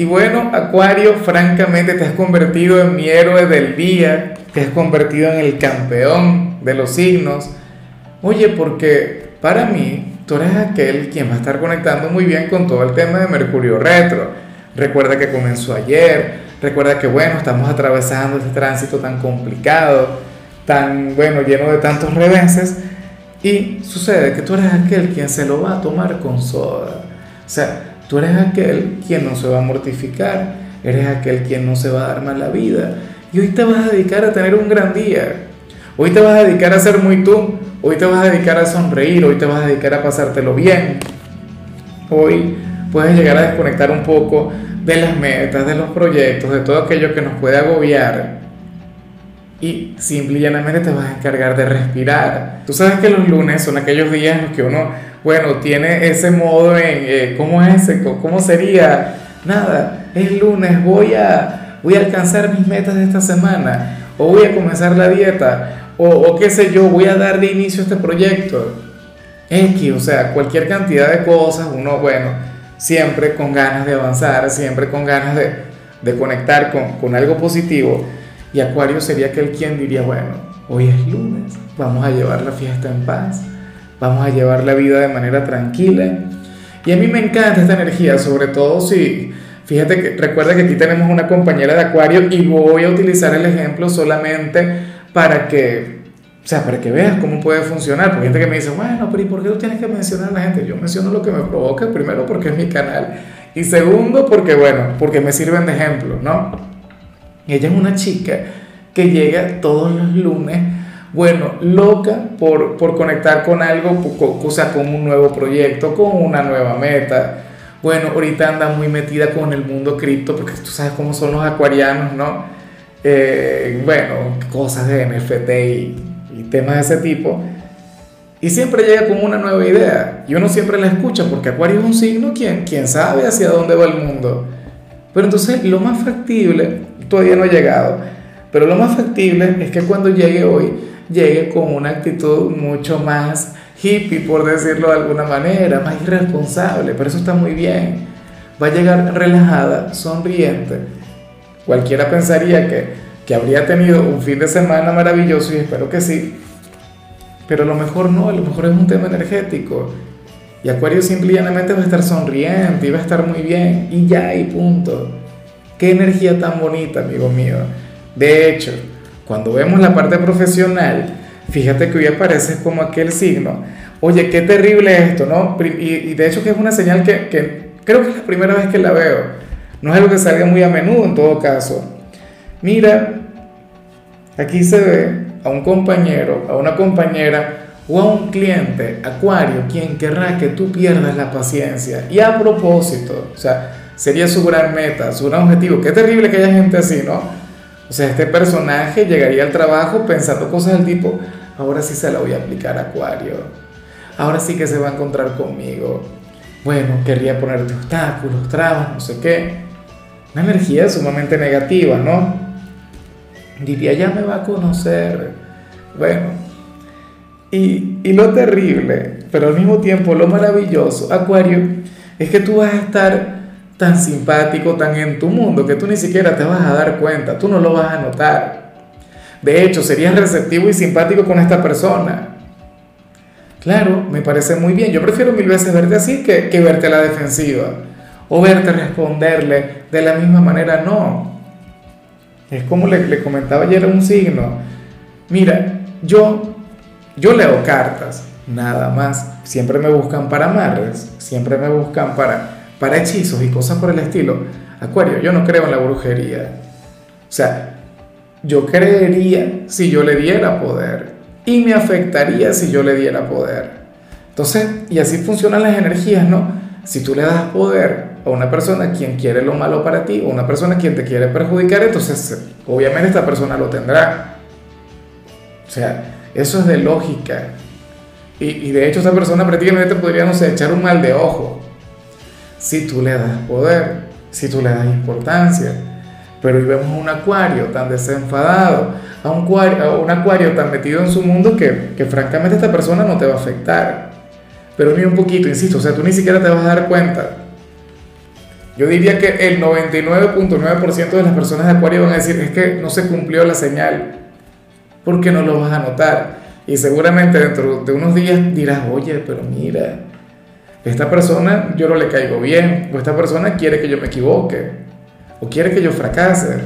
Y bueno, Acuario, francamente te has convertido en mi héroe del día, te has convertido en el campeón de los signos. Oye, porque para mí tú eres aquel quien va a estar conectando muy bien con todo el tema de Mercurio retro. Recuerda que comenzó ayer, recuerda que bueno, estamos atravesando este tránsito tan complicado, tan bueno, lleno de tantos reveses. Y sucede que tú eres aquel quien se lo va a tomar con soda. O sea, Tú eres aquel quien no se va a mortificar, eres aquel quien no se va a dar mal la vida. Y hoy te vas a dedicar a tener un gran día. Hoy te vas a dedicar a ser muy tú. Hoy te vas a dedicar a sonreír. Hoy te vas a dedicar a pasártelo bien. Hoy puedes llegar a desconectar un poco de las metas, de los proyectos, de todo aquello que nos puede agobiar. Y simple y llanamente te vas a encargar de respirar. Tú sabes que los lunes son aquellos días en los que uno bueno, tiene ese modo en, eh, ¿cómo es? ¿Cómo sería? Nada, es lunes, voy a, voy a alcanzar mis metas de esta semana, o voy a comenzar la dieta, o, o qué sé yo, voy a dar de inicio a este proyecto. X, o sea, cualquier cantidad de cosas, uno, bueno, siempre con ganas de avanzar, siempre con ganas de, de conectar con, con algo positivo. Y Acuario sería aquel quien diría, bueno, hoy es lunes, vamos a llevar la fiesta en paz vamos a llevar la vida de manera tranquila. Y a mí me encanta esta energía, sobre todo si, fíjate que recuerda que aquí tenemos una compañera de acuario y voy a utilizar el ejemplo solamente para que, o sea, para que veas cómo puede funcionar. Porque hay gente que me dice, bueno, pero ¿y por qué tú tienes que mencionar a la gente? Yo menciono lo que me provoca, primero porque es mi canal y segundo porque, bueno, porque me sirven de ejemplo, ¿no? Ella es una chica que llega todos los lunes bueno, loca por, conectar con algo, o sea, con un nuevo proyecto, con una nueva meta. Bueno, ahorita anda muy metida con el mundo cripto, porque tú sabes cómo son los acuarianos, ¿no? Eh, bueno, cosas de NFT y, temas de ese tipo. Y siempre llega con una nueva idea. Y uno siempre la escucha, porque Acuario es un signo quien, quien sabe hacia dónde va el mundo. Pero entonces lo más factible, todavía no ha llegado, pero lo más factible es que cuando llegue hoy, llegue con una actitud mucho más hippie, por decirlo de alguna manera, más irresponsable, pero eso está muy bien. Va a llegar relajada, sonriente. Cualquiera pensaría que, que habría tenido un fin de semana maravilloso y espero que sí, pero a lo mejor no, a lo mejor es un tema energético. Y Acuario simplemente va a estar sonriente y va a estar muy bien y ya y punto. Qué energía tan bonita, amigo mío. De hecho, cuando vemos la parte profesional, fíjate que hoy aparece como aquel signo. Oye, qué terrible esto, ¿no? Y, de hecho que es una señal que, que, creo que es la primera vez que la veo. No es algo que salga muy a menudo en todo caso. Mira, aquí se ve a un compañero, a una compañera o a un cliente, acuario, quien querrá que tú pierdas la paciencia. Y a propósito, o sea, sería su gran meta, su gran objetivo. Qué terrible que haya gente así, ¿no? O sea, este personaje llegaría al trabajo pensando cosas del tipo, ahora sí se la voy a aplicar a Acuario, ahora sí que se va a encontrar conmigo. Bueno, querría ponerte obstáculos, trabas, no sé qué. Una energía sumamente negativa, ¿no? Diría, ya me va a conocer. Bueno, y, y lo terrible, pero al mismo tiempo lo maravilloso, Acuario, es que tú vas a estar tan simpático, tan en tu mundo, que tú ni siquiera te vas a dar cuenta, tú no lo vas a notar. De hecho, serías receptivo y simpático con esta persona. Claro, me parece muy bien. Yo prefiero mil veces verte así que, que verte a la defensiva. O verte responderle de la misma manera, no. Es como le, le comentaba ayer a un signo. Mira, yo, yo leo cartas, nada más. Siempre me buscan para amarres, siempre me buscan para para hechizos y cosas por el estilo, Acuario, yo no creo en la brujería. O sea, yo creería si yo le diera poder y me afectaría si yo le diera poder. Entonces, y así funcionan las energías, ¿no? Si tú le das poder, a una persona quien quiere lo malo para ti, o una persona quien te quiere perjudicar, entonces obviamente esta persona lo tendrá. O sea, eso es de lógica. Y, de hecho esta persona prácticamente te podría, no sé, echar un mal de ojo. Si tú le das poder, si tú le das importancia. Pero hoy vemos un acuario tan desenfadado, a a un acuario tan metido en su mundo que, que francamente esta persona no te va a afectar. Pero ni un poquito, insisto, o sea, tú ni siquiera te vas a dar cuenta. Yo diría que el 99.9% de las personas de Acuario van a decir, es que no se cumplió la señal, porque no lo vas a notar. Y seguramente dentro de unos días dirás, oye, pero mira, esta persona yo no le caigo bien, o esta persona quiere que yo me equivoque, o quiere que yo fracase.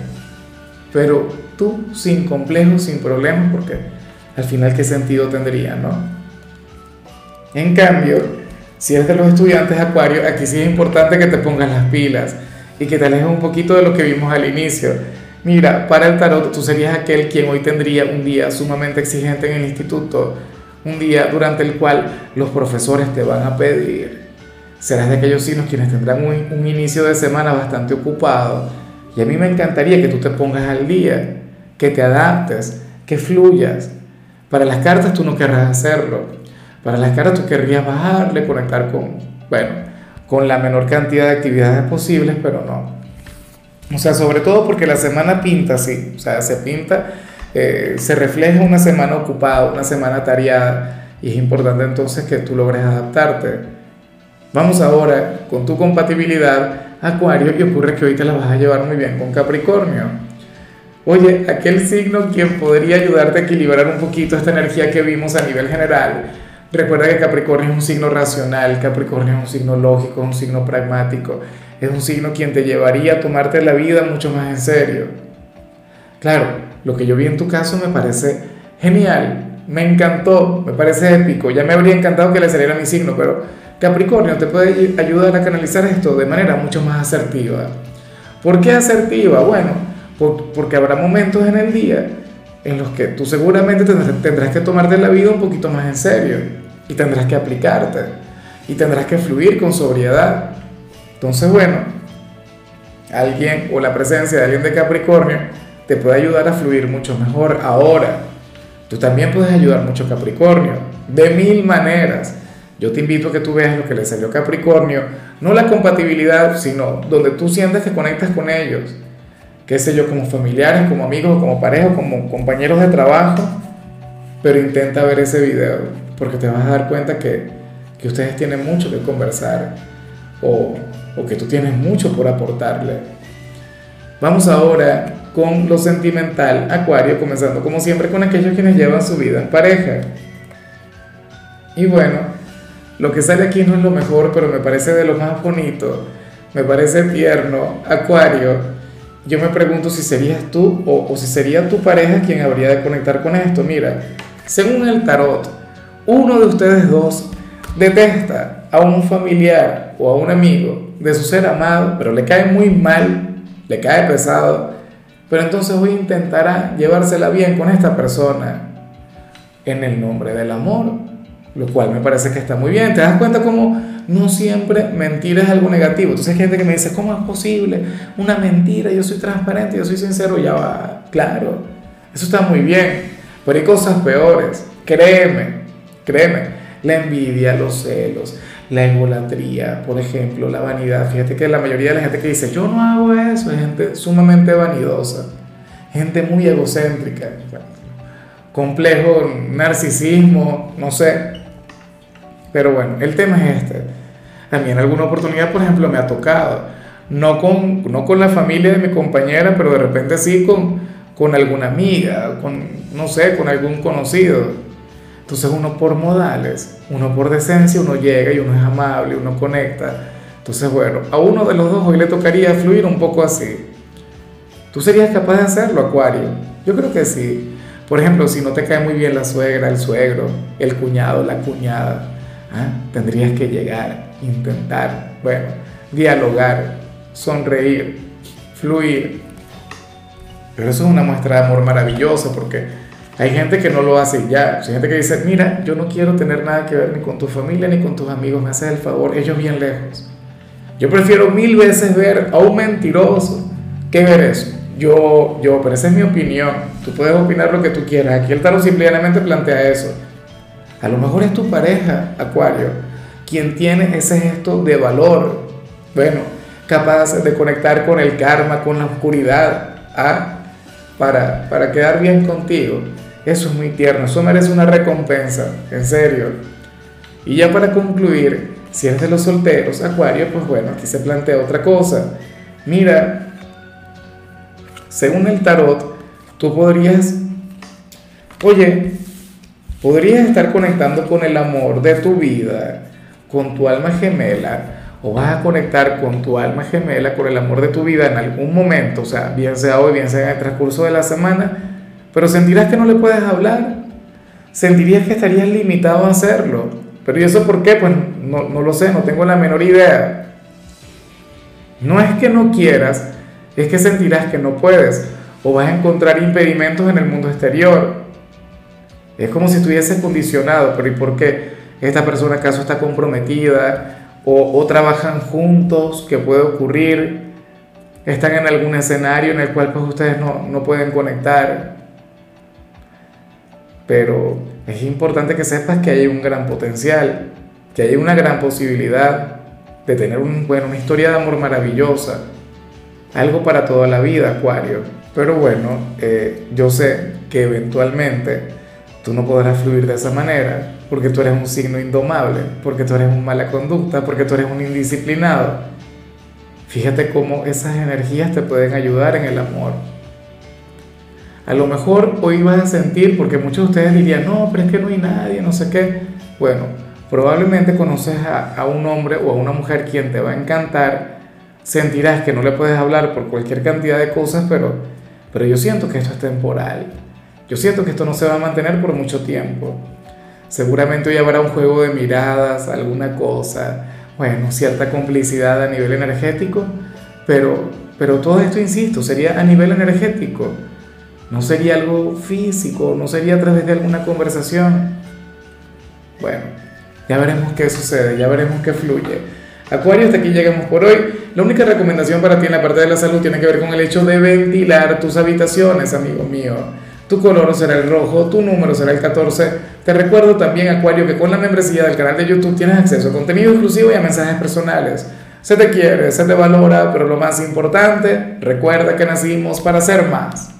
Pero tú, sin complejos, sin problemas, porque al final, ¿qué sentido tendría, no? En cambio, si eres de los estudiantes Acuario, aquí sí es importante que te pongas las pilas y que te alejes un poquito de lo que vimos al inicio. Mira, para el tarot tú serías aquel quien hoy tendría un día sumamente exigente en el instituto, un día durante el cual los profesores te van a pedir. Serás de aquellos signos quienes tendrán un, inicio de semana bastante ocupado. Y a mí me encantaría que tú te pongas al día, que te adaptes, que fluyas. Para las cartas tú no querrás hacerlo para las caras tú querrías bajarle, conectar con, bueno, con la menor cantidad de actividades posibles, pero no. O sea, sobre todo porque la semana pinta así, o sea, se pinta, eh, se refleja una semana ocupada, una semana tareada, y es importante entonces que tú logres adaptarte. Vamos ahora con tu compatibilidad, Acuario, y ocurre que hoy te la vas a llevar muy bien con Capricornio. Oye, aquel signo quien podría ayudarte a equilibrar un poquito esta energía que vimos a nivel general, Recuerda que Capricornio es un signo racional, Capricornio es un signo lógico, es un signo pragmático, es un signo quien te llevaría a tomarte la vida mucho más en serio. Claro, lo que yo vi en tu caso me parece genial, me encantó, me parece épico, ya me habría encantado que le saliera mi signo, pero Capricornio te puede ayudar a canalizar esto de manera mucho más asertiva. ¿Por qué asertiva? Bueno, porque habrá momentos en el día en los que tú seguramente tendrás que tomarte la vida un poquito más en serio y tendrás que aplicarte y tendrás que fluir con sobriedad. Entonces, bueno, alguien o la presencia de alguien de Capricornio te puede ayudar a fluir mucho mejor ahora. Tú también puedes ayudar mucho a Capricornio, de mil maneras. Yo te invito a que tú veas lo que le salió a Capricornio, no la compatibilidad, sino donde tú sientes que conectas con ellos, qué sé yo, como familiares, como amigos, como pareja, como compañeros de trabajo, pero intenta ver ese video porque te vas a dar cuenta que, que ustedes tienen mucho que conversar o, o que tú tienes mucho por aportarle. Vamos ahora con lo sentimental, Acuario, comenzando como siempre con aquellos quienes llevan su vida en pareja. Y bueno, lo que sale aquí no es lo mejor, pero me parece de lo más bonito, me parece tierno, Acuario. Yo me pregunto si serías tú o, o si sería tu pareja quien habría de conectar con esto. Mira, según el tarot, uno de ustedes dos detesta a un familiar o a un amigo de su ser amado, pero le cae muy mal, le cae pesado, pero entonces hoy intentará llevársela bien con esta persona en el nombre del amor, lo cual me parece que está muy bien. ¿Te das cuenta cómo no siempre mentir es algo negativo? Entonces hay gente que me dice, ¿cómo es posible? Una mentira, yo soy transparente, yo soy sincero, ya va, claro, eso está muy bien, pero hay cosas peores, créeme, Créeme, la envidia, los celos, la egolatría, por ejemplo, la vanidad. Fíjate que la mayoría de la gente que dice, yo no hago eso, es gente sumamente vanidosa, gente muy egocéntrica, complejo narcisismo, no sé. Pero bueno, el tema es este. A mí en alguna oportunidad, por ejemplo, me ha tocado, no con, no con la familia de mi compañera, pero de repente sí con, con alguna amiga, con, no sé, con algún conocido entonces uno por modales, uno por decencia, uno llega y uno es amable, uno conecta. Entonces, bueno, a uno de los dos hoy le tocaría fluir un poco así. ¿Tú serías capaz de hacerlo, Acuario? Yo creo que sí. Por ejemplo, si no te cae muy bien la suegra, el suegro, el cuñado, la cuñada, ¿ah? tendrías que llegar, intentar, bueno, dialogar, sonreír, fluir. Pero eso es una muestra de amor maravillosa porque hay gente que no lo hace ya. Hay gente que dice, mira, yo no quiero tener nada que ver ni con tu familia ni con tus amigos, me haces el favor, ellos bien lejos. Yo prefiero mil veces ver a un mentiroso que ver eso. Yo, yo, pero esa es mi opinión. Tú puedes opinar lo que tú quieras. Aquí el tarot simplemente plantea eso. A lo mejor es tu pareja, Acuario, quien tiene ese gesto de valor. Bueno, capaz de conectar con el karma, con la oscuridad, ¿ah? para, para quedar bien contigo. Eso es muy tierno, eso merece una recompensa, en serio. Y ya para concluir, si eres de los solteros, Acuario, pues bueno, aquí se plantea otra cosa. Mira, según el tarot, tú podrías, oye, podrías estar conectando con el amor de tu vida, con tu alma gemela, o vas a conectar con tu alma gemela, con el amor de tu vida en algún momento, o sea, bien sea hoy, bien sea en el transcurso de la semana, pero sentirás que no le puedes hablar, sentirías que estarías limitado a hacerlo. Pero ¿y eso por qué? Pues no, no lo sé, no tengo la menor idea. No es que no quieras, es que sentirás que no puedes o vas a encontrar impedimentos en el mundo exterior. Es como si estuvieses condicionado, pero ¿y por qué? ¿Esta persona acaso está comprometida? o, trabajan juntos, que puede ocurrir, están en algún escenario en el cual pues ustedes no, no pueden conectar. Pero es importante que sepas que hay un gran potencial, que hay una gran posibilidad de tener un, bueno, una historia de amor maravillosa, algo para toda la vida, Acuario. Pero bueno, eh, yo sé que eventualmente tú no podrás fluir de esa manera, porque tú eres un signo indomable, porque tú eres un mala conducta, porque tú eres un indisciplinado. Fíjate cómo esas energías te pueden ayudar en el amor. A lo mejor hoy vas a sentir, porque muchos de ustedes dirían, no, pero es que no hay nadie, no sé qué. Bueno, probablemente conoces a, a un hombre o a una mujer quien te va a encantar, sentirás que no le puedes hablar por cualquier cantidad de cosas, pero, pero yo siento que esto es temporal. Yo siento que esto no se va a mantener por mucho tiempo. Seguramente hoy habrá un juego de miradas, alguna cosa, bueno, cierta complicidad a nivel energético, pero, pero todo esto, insisto, sería a nivel energético. No sería algo físico, no sería a través de alguna conversación. Bueno, ya veremos qué sucede, ya veremos qué fluye. Acuario, hasta aquí llegamos por hoy. La única recomendación para ti en la parte de la salud tiene que ver con el hecho de ventilar tus habitaciones, amigo mío. Tu color será el rojo, tu número será el 14. Te recuerdo también, Acuario, que con la membresía del canal de YouTube tienes acceso a contenido exclusivo y a mensajes personales. Se te quiere, se te valora, pero lo más importante, recuerda que nacimos para ser más.